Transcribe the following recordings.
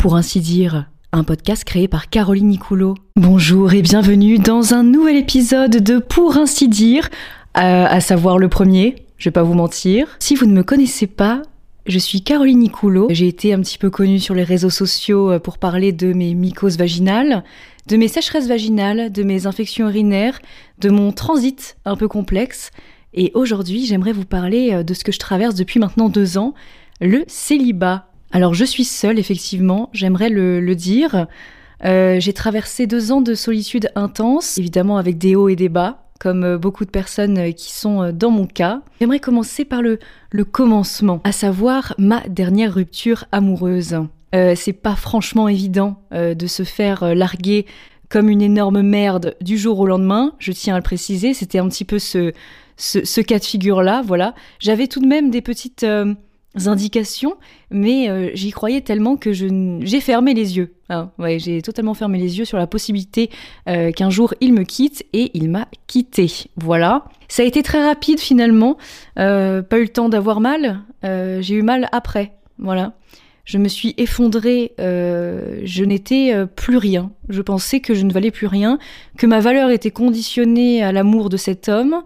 pour ainsi dire, un podcast créé par Caroline Nicoulot. Bonjour et bienvenue dans un nouvel épisode de Pour ainsi dire, euh, à savoir le premier, je vais pas vous mentir. Si vous ne me connaissez pas, je suis Caroline Nicoulot. J'ai été un petit peu connue sur les réseaux sociaux euh, pour parler de mes mycoses vaginales, de mes sécheresses vaginales, de mes infections urinaires, de mon transit un peu complexe. Et aujourd'hui, j'aimerais vous parler euh, de ce que je traverse depuis maintenant deux ans, le célibat. Alors je suis seule, effectivement, j'aimerais le, dire. Euh, j'ai traversé deux ans de solitude intense, évidemment avec des hauts et des bas, comme euh, beaucoup de personnes euh, qui sont dans mon cas. J'aimerais commencer par le, le commencement, à savoir ma dernière rupture amoureuse. c'est pas franchement évident de se faire larguer comme une énorme merde du jour au lendemain, je tiens à le préciser, c'était un petit peu ce, ce, ce cas de figure-là, voilà. J'avais tout de même des petites indications, mais euh, j'y croyais tellement que j'ai fermé les yeux. Hein. ouais, j'ai totalement fermé les yeux sur la possibilité euh, qu'un jour il me quitte et il m'a quitté. Voilà. Ça a été très rapide finalement. Euh, pas eu le temps d'avoir mal. j'ai eu mal après. Voilà. Je me suis effondrée. je n'étais plus rien. Je pensais que je ne valais plus rien, que ma valeur était conditionnée à l'amour de cet homme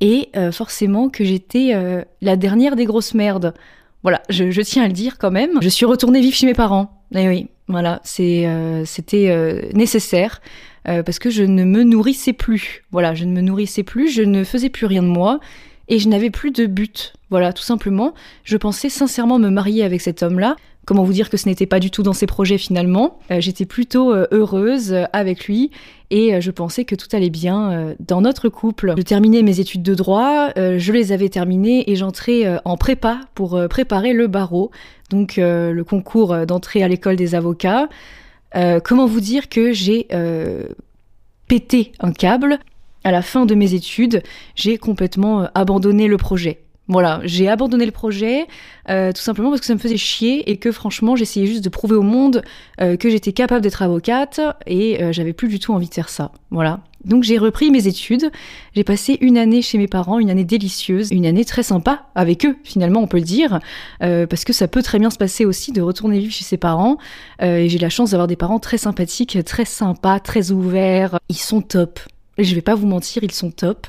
et euh, forcément que j'étais euh, la dernière des grosses merdes. Voilà, je, tiens à le dire quand même. Je suis retournée vivre chez mes parents. Et eh oui, voilà, euh, c'était nécessaire parce que je ne me nourrissais plus. Voilà, je ne me nourrissais plus, je ne faisais plus rien de moi et je n'avais plus de but. Voilà, tout simplement. Je pensais sincèrement me marier avec cet homme-là Comment vous dire que ce n'était pas du tout dans ses projets finalement. Euh, j'étais plutôt euh, heureuse euh, avec lui et je pensais que tout allait bien dans notre couple. Je terminais mes études de droit, je les avais terminées et j'entrais en prépa pour préparer le barreau, donc le concours d'entrée à l'école des avocats. comment vous dire que j'ai pété un câble à la fin de mes études, j'ai complètement abandonné le projet. Voilà, j'ai abandonné le projet euh, tout simplement parce que ça me faisait chier et que franchement j'essayais juste de prouver au monde euh, que j'étais capable d'être avocate et euh, j'avais plus du tout envie de faire ça. Voilà. Donc j'ai repris mes études, j'ai passé une année chez mes parents, une année délicieuse, une année très sympa avec eux finalement on peut le dire, parce que ça peut très bien se passer aussi de retourner vivre chez ses parents. et j'ai la chance d'avoir des parents très sympathiques, très sympas, très ouverts. Ils sont top. Je vais pas vous mentir, ils sont top.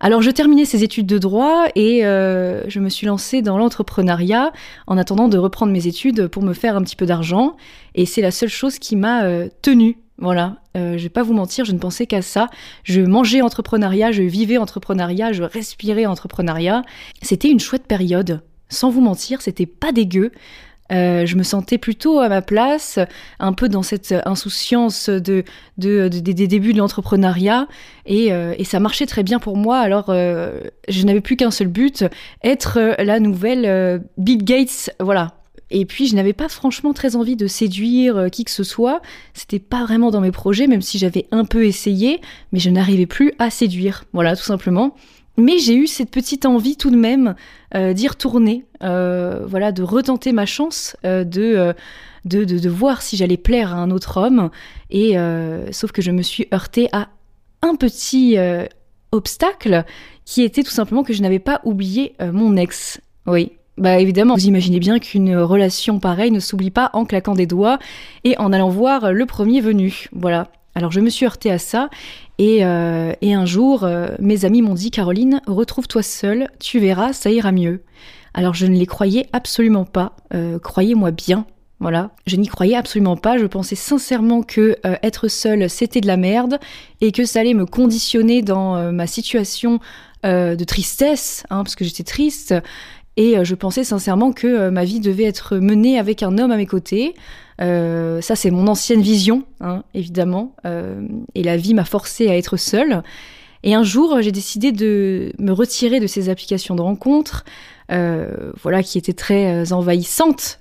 Alors je terminais ces études de droit et euh, je me suis lancée dans l'entrepreneuriat en attendant de reprendre mes études pour me faire un petit peu d'argent. Et c'est la seule chose qui m'a euh, tenue. Voilà, euh, je vais pas vous mentir, je ne pensais qu'à ça. Je mangeais entrepreneuriat, je vivais entrepreneuriat, je respirais entrepreneuriat. C'était une chouette période. Sans vous mentir, c'était pas dégueu. Euh, je me sentais plutôt à ma place, un peu dans cette insouciance de, des débuts de l'entrepreneuriat, euh, et, ça marchait très bien pour moi. Alors, euh, je n'avais plus qu'un seul but, être la nouvelle Bill Gates, voilà. Et puis, je n'avais pas franchement très envie de séduire qui que ce soit. C'était pas vraiment dans mes projets, même si j'avais un peu essayé, mais je n'arrivais plus à séduire. Voilà, tout simplement. Mais j'ai eu cette petite envie tout de même euh, d'y retourner, euh, voilà, de retenter ma chance, euh, de, de, de, voir si j'allais plaire à un autre homme. Et sauf que je me suis heurtée à un petit obstacle qui était tout simplement que je n'avais pas oublié mon ex. Oui, bah évidemment, vous imaginez bien qu'une relation pareille ne s'oublie pas en claquant des doigts et en allant voir le premier venu. Voilà. Alors je me suis heurtée à ça et, euh, un jour, euh, mes amis m'ont dit Caroline, retrouve-toi seule, tu verras, ça ira mieux. Alors je ne les croyais absolument pas, euh, croyez-moi bien. Voilà, je n'y croyais absolument pas. Je pensais sincèrement que être seule c'était de la merde et que ça allait me conditionner dans ma situation de tristesse, hein, parce que j'étais triste. Et je pensais sincèrement que ma vie devait être menée avec un homme à mes côtés. Euh, ça, c'est mon ancienne vision, hein, évidemment. Euh, et la vie m'a forcée à être seule. Et un jour, j'ai décidé de me retirer de ces applications de rencontres, euh, voilà, qui étaient très envahissantes,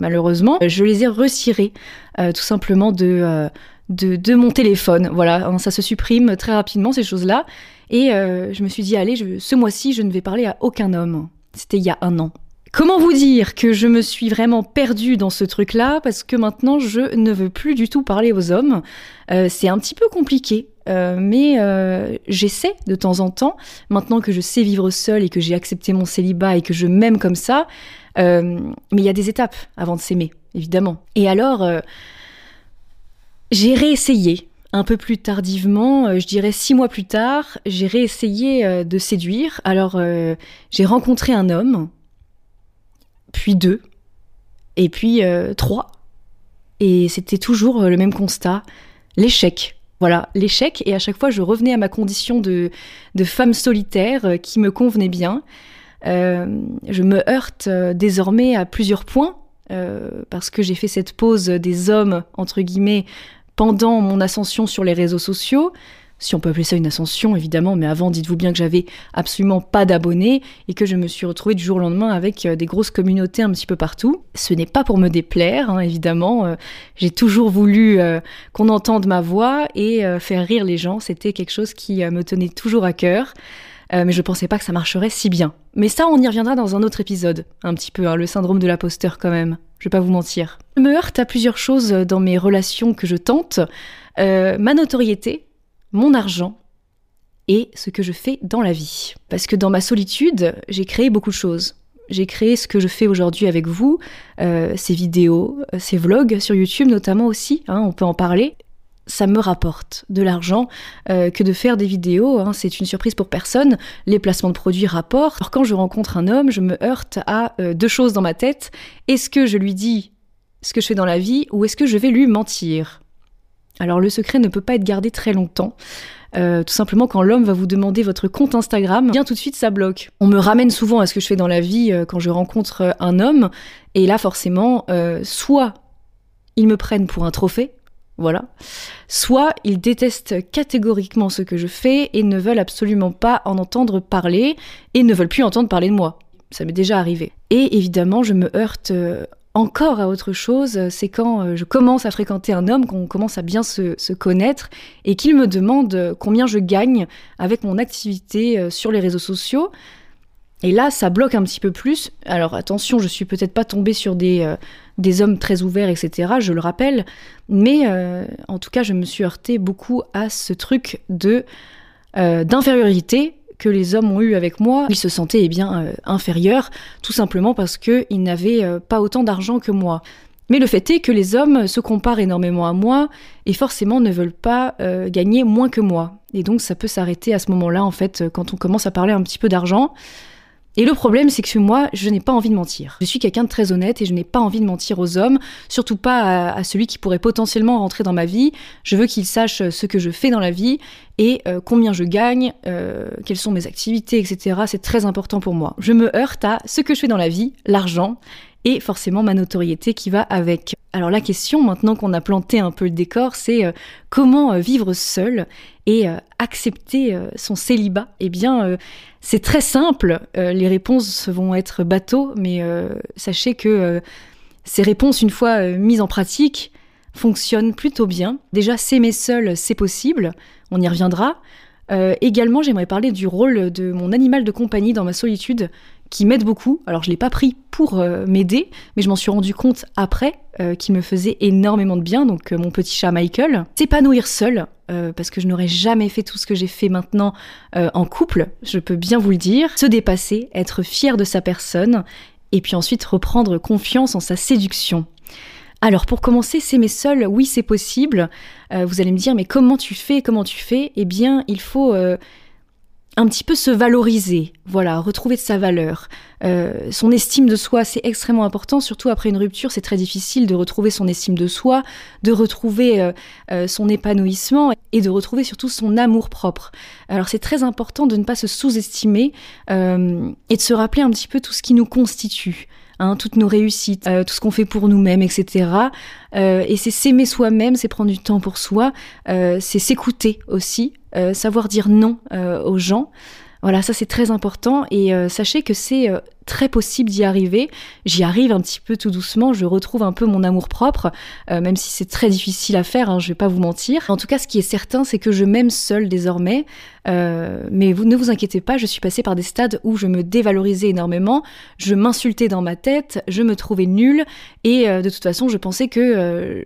malheureusement. Je les ai retirées, tout simplement de, de, mon téléphone. Voilà, hein, ça se supprime très rapidement ces choses-là. Et je me suis dit, allez, je, ce mois-ci, je ne vais parler à aucun homme. C'était il y a un an. Comment vous dire que je me suis vraiment perdue dans ce truc-là parce que maintenant je ne veux plus du tout parler aux hommes. Euh, c'est un petit peu compliqué, euh, mais euh, j'essaie de temps en temps, maintenant que je sais vivre seule et que j'ai accepté mon célibat et que je m'aime comme ça. mais il y a des étapes avant de s'aimer, évidemment. Et alors, j'ai réessayé un peu plus tardivement, je dirais six mois plus tard, j'ai réessayé de séduire. Alors, j'ai rencontré un homme, puis deux, et puis trois. Et c'était toujours le même constat, l'échec. Voilà, l'échec, et à chaque fois je revenais à ma condition de, de femme solitaire euh, qui me convenait bien. Euh, je me heurte euh, désormais à plusieurs points, parce que j'ai fait cette pause des hommes, entre guillemets, pendant mon ascension sur les réseaux sociaux si on peut appeler ça une ascension évidemment, mais avant dites-vous bien que j'avais absolument pas d'abonnés et que je me suis retrouvée du jour au lendemain avec euh, des grosses communautés un petit peu partout. Ce n'est pas pour me déplaire, hein, évidemment. Euh, j'ai toujours voulu euh, qu'on entende ma voix et faire rire les gens. C'était quelque chose qui me tenait toujours à cœur. mais je pensais pas que ça marcherait si bien. Mais ça, on y reviendra dans un autre épisode, un petit peu, hein, le syndrome de l'imposteur quand même. Je vais pas vous mentir. Je me heurte à plusieurs choses dans mes relations que je tente. ma notoriété, mon argent et ce que je fais dans la vie. Parce que dans ma solitude, j'ai créé beaucoup de choses. J'ai créé ce que je fais aujourd'hui avec vous, euh, ces vidéos, euh, ces vlogs sur YouTube notamment aussi, hein, on peut en parler. Ça me rapporte de l'argent euh, que de faire des vidéos, hein, c'est une surprise pour personne. Les placements de produits rapportent. Alors quand je rencontre un homme, je me heurte à deux choses dans ma tête. Est-ce que je lui dis ce que je fais dans la vie ou est-ce que je vais lui mentir? Alors le secret ne peut pas être gardé très longtemps. Euh, tout simplement quand l'homme va vous demander votre compte Instagram, bien tout de suite ça bloque. On me ramène souvent à ce que je fais dans la vie euh, quand je rencontre euh, un homme, et là forcément, soit ils me prennent pour un trophée, voilà, soit ils détestent catégoriquement ce que je fais et ne veulent absolument pas en entendre parler et ne veulent plus entendre parler de moi. Ça m'est déjà arrivé. Et évidemment, je me heurte encore à autre chose, c'est quand euh, je commence à fréquenter un homme, qu'on commence à bien se, connaître et qu'il me demande combien je gagne avec mon activité euh, sur les réseaux sociaux. Et là, ça bloque un petit peu plus. Alors attention, je suis peut-être pas tombée sur des, euh, des hommes très ouverts, etc., je le rappelle, mais en tout cas, je me suis heurtée beaucoup à ce truc de d'infériorité que les hommes ont eu avec moi, ils se sentaient eh bien euh, inférieurs, tout simplement parce qu'ils n'avaient euh, pas autant d'argent que moi. Mais le fait est que les hommes se comparent énormément à moi et forcément ne veulent pas euh, gagner moins que moi. Et donc ça peut s'arrêter à ce moment-là, en fait, quand on commence à parler un petit peu d'argent. Et le problème, c'est que moi, je n'ai pas envie de mentir. Je suis quelqu'un de très honnête et je n'ai pas envie de mentir aux hommes, surtout pas à, celui qui pourrait potentiellement rentrer dans ma vie. Je veux qu'il sache ce que je fais dans la vie et euh, combien je gagne, euh, quelles sont mes activités, etc. C'est très important pour moi. Je me heurte à ce que je fais dans la vie, l'argent, et forcément ma notoriété qui va avec. Alors la question, maintenant qu'on a planté un peu le décor, c'est euh, comment euh, vivre seul et euh, accepter son célibat? Eh bien, c'est très simple. les réponses vont être bateaux, mais sachez que ces réponses, une fois mises en pratique, fonctionnent plutôt bien. Déjà, s'aimer seul, c'est possible. On y reviendra. également, j'aimerais parler du rôle de mon animal de compagnie dans ma solitude qui m'aide beaucoup. Alors je l'ai pas pris pour euh, m'aider, mais je m'en suis rendu compte après euh, qu'il me faisait énormément de bien. Donc euh, mon petit chat Michael, s'épanouir seul, parce que je n'aurais jamais fait tout ce que j'ai fait maintenant en couple, je peux bien vous le dire. Se dépasser, être fier de sa personne, et puis ensuite reprendre confiance en sa séduction. Alors pour commencer, s'aimer seul, oui c'est possible. vous allez me dire mais comment tu fais Comment tu fais? Eh bien il faut un petit peu se valoriser, voilà, retrouver de sa valeur. Euh, son estime de soi, c'est extrêmement important, surtout après une rupture, c'est très difficile de retrouver son estime de soi, de retrouver euh, euh, son épanouissement et de retrouver surtout son amour propre. Alors c'est très important de ne pas se sous-estimer et de se rappeler un petit peu tout ce qui nous constitue. Hein, toutes nos réussites, tout ce qu'on fait pour nous-mêmes, etc. et c'est s'aimer soi-même, c'est prendre du temps pour soi, c'est s'écouter aussi, euh, savoir dire non euh, aux gens. Voilà, ça c'est très important et euh, sachez que c'est très possible d'y arriver. J'y arrive un petit peu tout doucement, je retrouve un peu mon amour propre, euh, même si c'est très difficile à faire, hein, je vais pas vous mentir. En tout cas, ce qui est certain, c'est que je m'aime seule désormais. Euh, mais vous ne vous inquiétez pas, je suis passée par des stades où je me dévalorisais énormément, je m'insultais dans ma tête, je me trouvais nulle et euh, de toute façon, je pensais que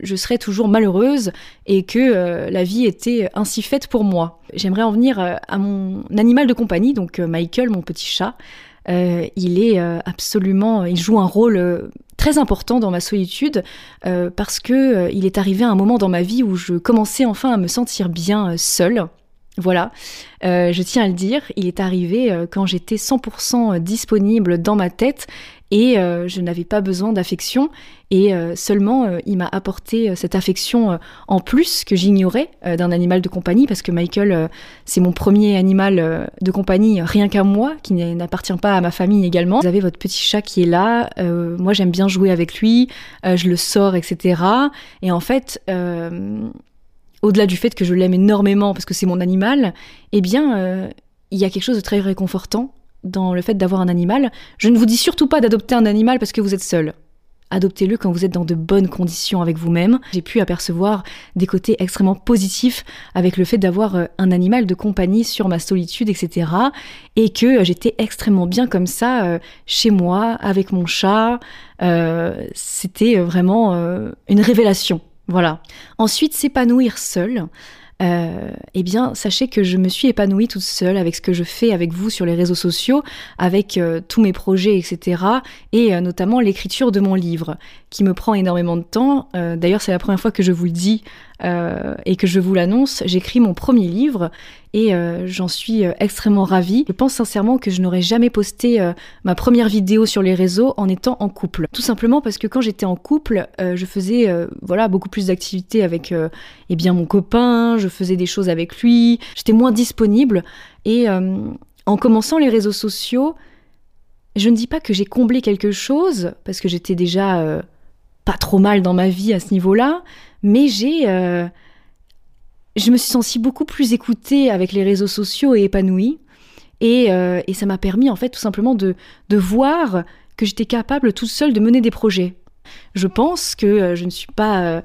je serais toujours malheureuse et que la vie était ainsi faite pour moi. J'aimerais en venir à mon animal de compagnie, donc Michael, mon petit chat. Il est absolument, il joue un rôle très important dans ma solitude parce que il est arrivé un moment dans ma vie où je commençais enfin à me sentir bien seule. Voilà, je tiens à le dire, il est arrivé quand j'étais 100% disponible dans ma tête et euh, je n'avais pas besoin d'affection et euh, seulement euh, il m'a apporté cette affection en plus que j'ignorais d'un animal de compagnie parce que Michael c'est mon premier animal de compagnie rien qu'à moi qui n'appartient pas à ma famille également. Vous avez votre petit chat qui est là, moi j'aime bien jouer avec lui, je le sors etc. Et en fait au-delà du fait que je l'aime énormément parce que c'est mon animal, eh bien il y a quelque chose de très réconfortant dans le fait d'avoir un animal. Je ne vous dis surtout pas d'adopter un animal parce que vous êtes seul. Adoptez-le quand vous êtes dans de bonnes conditions avec vous-même. J'ai pu apercevoir des côtés extrêmement positifs avec le fait d'avoir euh, un animal de compagnie sur ma solitude, etc. Et que j'étais extrêmement bien comme ça euh, chez moi, avec mon chat. Euh, c'était vraiment une révélation. Voilà. Ensuite, s'épanouir seul euh, eh bien, sachez que je me suis épanouie toute seule avec ce que je fais avec vous sur les réseaux sociaux, avec euh, tous mes projets, etc. Et euh, notamment l'écriture de mon livre, qui me prend énormément de temps. Euh, d'ailleurs, c'est la première fois que je vous le dis et que je vous l'annonce. J'écris mon premier livre et j'en suis extrêmement ravie. Je pense sincèrement que je n'aurais jamais posté ma première vidéo sur les réseaux en étant en couple. Tout simplement parce que quand j'étais en couple, je faisais voilà beaucoup plus d'activités avec eh bien mon copain, je faisais des choses avec lui, j'étais moins disponible et en commençant les réseaux sociaux, je ne dis pas que j'ai comblé quelque chose parce que j'étais déjà pas trop mal dans ma vie à ce niveau-là, mais j'ai je me suis sentie beaucoup plus écoutée avec les réseaux sociaux et épanouie. Et, euh, et ça m'a permis, en fait, tout simplement de, de voir que j'étais capable toute seule de mener des projets. Je pense que euh, je ne suis pas euh,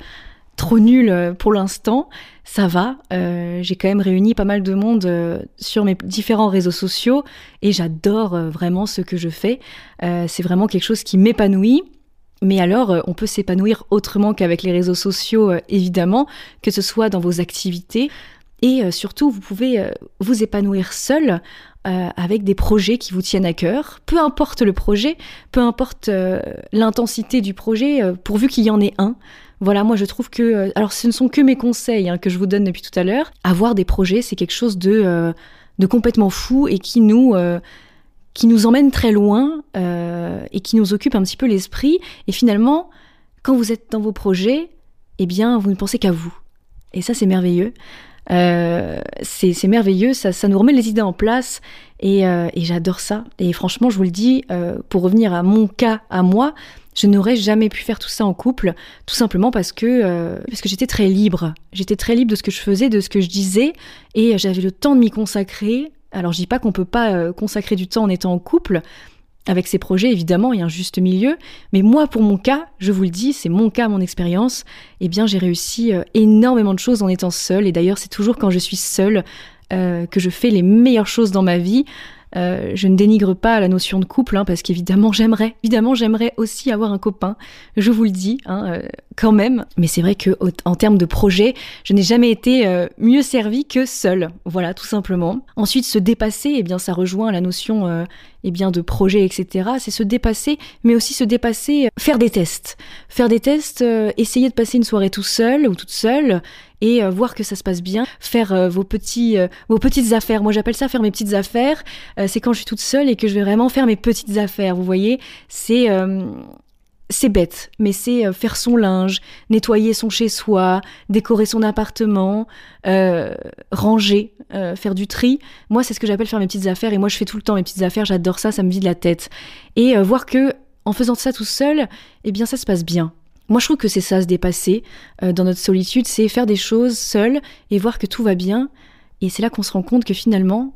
trop nulle pour l'instant. Ça va. J'ai quand même réuni pas mal de monde sur mes différents réseaux sociaux et j'adore vraiment ce que je fais. C'est vraiment quelque chose qui m'épanouit. Mais alors, euh, on peut s'épanouir autrement qu'avec les réseaux sociaux, euh, évidemment, que ce soit dans vos activités. Et euh, surtout, vous pouvez vous épanouir seul avec des projets qui vous tiennent à cœur. Peu importe le projet, peu importe l'intensité du projet, pourvu qu'il y en ait un. Voilà, moi je trouve que... alors ce ne sont que mes conseils hein, que je vous donne depuis tout à l'heure. Avoir des projets, c'est quelque chose de, de complètement fou et qui nous qui nous emmène très loin euh, et qui nous occupe un petit peu l'esprit. Et finalement, quand vous êtes dans vos projets, eh bien, vous ne pensez qu'à vous. Et ça, c'est merveilleux. Euh, c'est merveilleux, ça, ça, nous remet les idées en place et, euh, et j'adore ça. Et franchement, je vous le dis, euh, pour revenir à mon cas, à moi, je n'aurais jamais pu faire tout ça en couple, tout simplement parce que, euh, parce que j'étais très libre. J'étais très libre de ce que je faisais, de ce que je disais, et j'avais le temps de m'y consacrer alors je dis pas qu'on peut pas euh, consacrer du temps en étant en couple. Avec ces projets, évidemment, il y a un juste milieu. Mais moi, pour mon cas, je vous le dis, c'est mon cas, mon expérience, eh bien, j'ai réussi euh, énormément de choses en étant seule. Et d'ailleurs, c'est toujours quand je suis seule euh, que je fais les meilleures choses dans ma vie. Euh, je ne dénigre pas la notion de couple, hein, parce qu'évidemment j'aimerais, évidemment j'aimerais aussi avoir un copain. Je vous le dis, hein, euh, quand même. Mais c'est vrai que en termes de projet, je n'ai jamais été euh, mieux servie que seule. Voilà, tout simplement. Ensuite, se dépasser, eh bien, ça rejoint la notion, eh bien, de projet, etc. C'est se dépasser, mais aussi se dépasser, faire des tests, faire des tests, essayer de passer une soirée tout seul ou toute seule, et euh, voir que ça se passe bien, faire euh, vos petits euh, vos petites affaires. Moi j'appelle ça faire mes petites affaires. c'est quand je suis toute seule et que je vais vraiment faire mes petites affaires. Vous voyez, c'est bête, mais c'est faire son linge, nettoyer son chez-soi, décorer son appartement, ranger, faire du tri. Moi, c'est ce que j'appelle faire mes petites affaires. Et moi, je fais tout le temps mes petites affaires. J'adore ça, ça me vide la tête. Et voir que en faisant ça tout seul, eh bien, ça se passe bien. Moi, je trouve que c'est ça, se dépasser euh, dans notre solitude, c'est faire des choses seul et voir que tout va bien. Et c'est là qu'on se rend compte que finalement,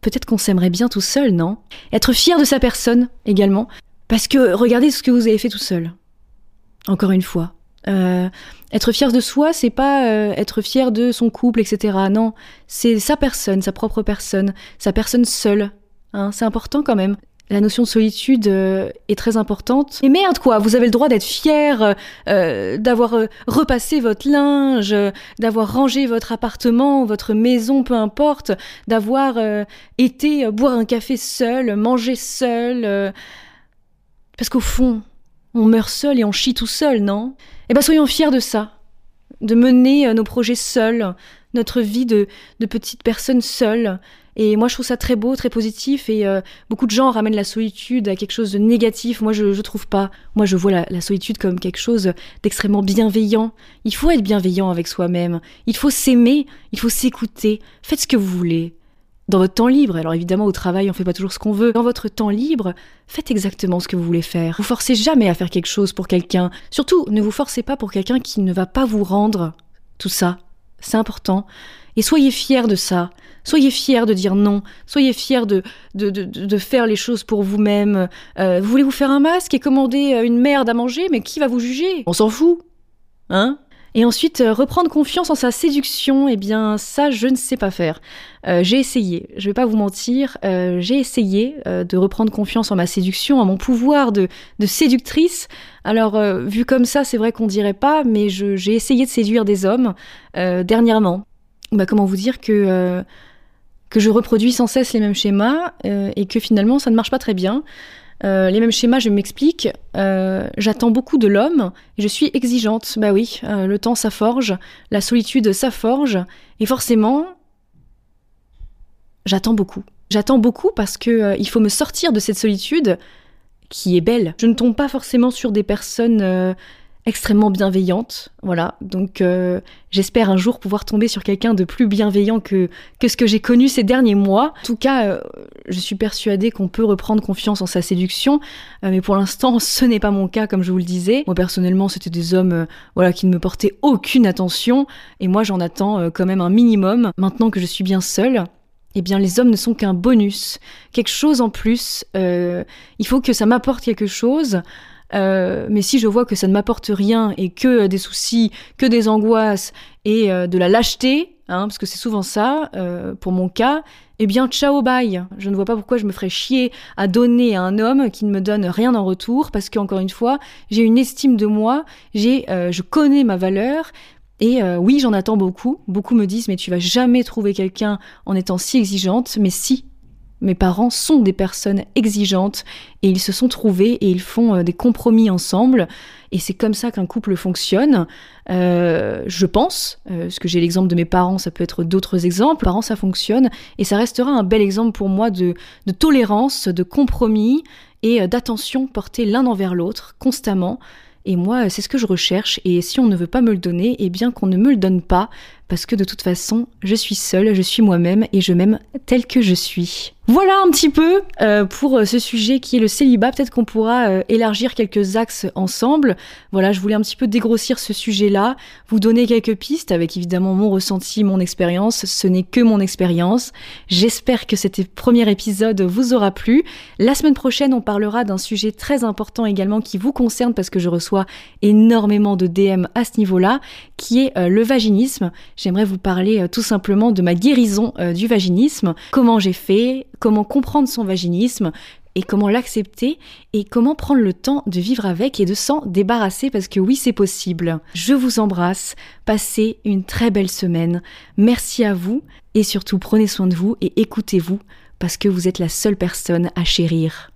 peut-être qu'on s'aimerait bien tout seul, non? Être fier de sa personne également. Parce que regardez ce que vous avez fait tout seul. Encore une fois. Euh, être fier de soi, c'est pas euh, être fier de son couple, etc. Non, c'est sa personne, sa propre personne, sa personne seule. Hein, c'est important quand même. La notion de solitude euh, est très importante. Et merde quoi, vous avez le droit d'être fier, euh, d'avoir euh, repassé votre linge, d'avoir rangé votre appartement, votre maison, peu importe, d'avoir été boire un café seul, manger seul. parce qu'au fond, on meurt seul et on chie tout seul, non? Eh ben soyons fiers de ça, de mener nos projets seuls, notre vie de, de petite personne seule, et moi, je trouve ça très beau, très positif. Et euh, beaucoup de gens ramènent la solitude à quelque chose de négatif. Moi, je, je trouve pas. Moi, je vois la, la solitude comme quelque chose d'extrêmement bienveillant. Il faut être bienveillant avec soi-même. Il faut s'aimer. Il faut s'écouter. Faites ce que vous voulez. Dans votre temps libre, alors évidemment au travail on fait pas toujours ce qu'on veut. Dans votre temps libre, faites exactement ce que vous voulez faire. Vous forcez jamais à faire quelque chose pour quelqu'un. Surtout, ne vous forcez pas pour quelqu'un qui ne va pas vous rendre tout ça. C'est important. Et soyez fiers de ça. Soyez fiers de dire non. Soyez fiers de, de, de, faire les choses pour vous-même. Euh, vous voulez vous faire un masque et commander euh, une merde à manger, mais qui va vous juger? On s'en fout. Hein? Et ensuite, euh, reprendre confiance en sa séduction, eh bien ça, je ne sais pas faire. Euh, j'ai essayé, je vais pas vous mentir, euh, j'ai essayé de reprendre confiance en ma séduction, en mon pouvoir de, séductrice. Alors, vu comme ça, c'est vrai qu'on dirait pas, mais j'ai essayé de séduire des hommes dernièrement. Bah, comment vous dire que que je reproduis sans cesse les mêmes schémas et que finalement ça ne marche pas très bien. Euh, les mêmes schémas, je m'explique. Euh, J'attends beaucoup de l'homme et je suis exigeante. Bah oui, euh, le temps ça forge, la solitude ça forge et forcément, j'attends beaucoup. J'attends beaucoup parce que il faut me sortir de cette solitude qui est belle. Je ne tombe pas forcément sur des personnes extrêmement bienveillante. Voilà, donc euh, j'espère un jour pouvoir tomber sur quelqu'un de plus bienveillant que, que ce que j'ai connu ces derniers mois. En tout cas, euh, je suis persuadée qu'on peut reprendre confiance en sa séduction, euh, mais pour l'instant, ce n'est pas mon cas, comme je vous le disais. Moi, personnellement, c'était des hommes euh, voilà, qui ne me portaient aucune attention, et moi, j'en attends euh, quand même un minimum. Maintenant que je suis bien seule, eh bien les hommes ne sont qu'un bonus, quelque chose en plus. Euh, il faut que ça m'apporte quelque chose. Euh, mais si je vois que ça ne m'apporte rien et que des soucis, que des angoisses et euh, de la lâcheté, hein, parce que c'est souvent ça pour mon cas, eh bien ciao bye. Je ne vois pas pourquoi je me ferais chier à donner à un homme qui ne me donne rien en retour, parce qu'encore une fois, j'ai une estime de moi, j'ai, je connais ma valeur. Et euh, oui, j'en attends beaucoup. Beaucoup me disent, mais tu vas jamais trouver quelqu'un en étant si exigeante. Mais si, mes parents sont des personnes exigeantes et ils se sont trouvés et ils font euh, des compromis ensemble. Et c'est comme ça qu'un couple fonctionne. Euh, je pense, parce que j'ai l'exemple de mes parents, ça peut être d'autres exemples. Parents, ça fonctionne et ça restera un bel exemple pour moi de, de tolérance, de compromis et d'attention portée l'un envers l'autre constamment. Et moi, c'est ce que je recherche. Et si on ne veut pas me le donner, eh bien qu'on ne me le donne pas, parce que de toute façon, je suis seule, je suis moi-même et je m'aime tel que je suis. Voilà un petit peu euh, pour ce sujet qui est le célibat. Peut-être qu'on pourra euh, élargir quelques axes ensemble. Voilà, je voulais un petit peu dégrossir ce sujet-là, vous donner quelques pistes avec évidemment mon ressenti, mon expérience. Ce n'est que mon expérience. J'espère que cet premier épisode vous aura plu. La semaine prochaine, on parlera d'un sujet très important également qui vous concerne parce que je reçois énormément de DM à ce niveau-là, qui est euh, le vaginisme. J'aimerais vous parler euh, tout simplement de ma guérison euh, du vaginisme, comment j'ai fait, comment comprendre son vaginisme et comment l'accepter et comment prendre le temps de vivre avec et de s'en débarrasser parce que oui, c'est possible. Je vous embrasse, passez une très belle semaine. Merci à vous et surtout prenez soin de vous et écoutez-vous parce que vous êtes la seule personne à chérir.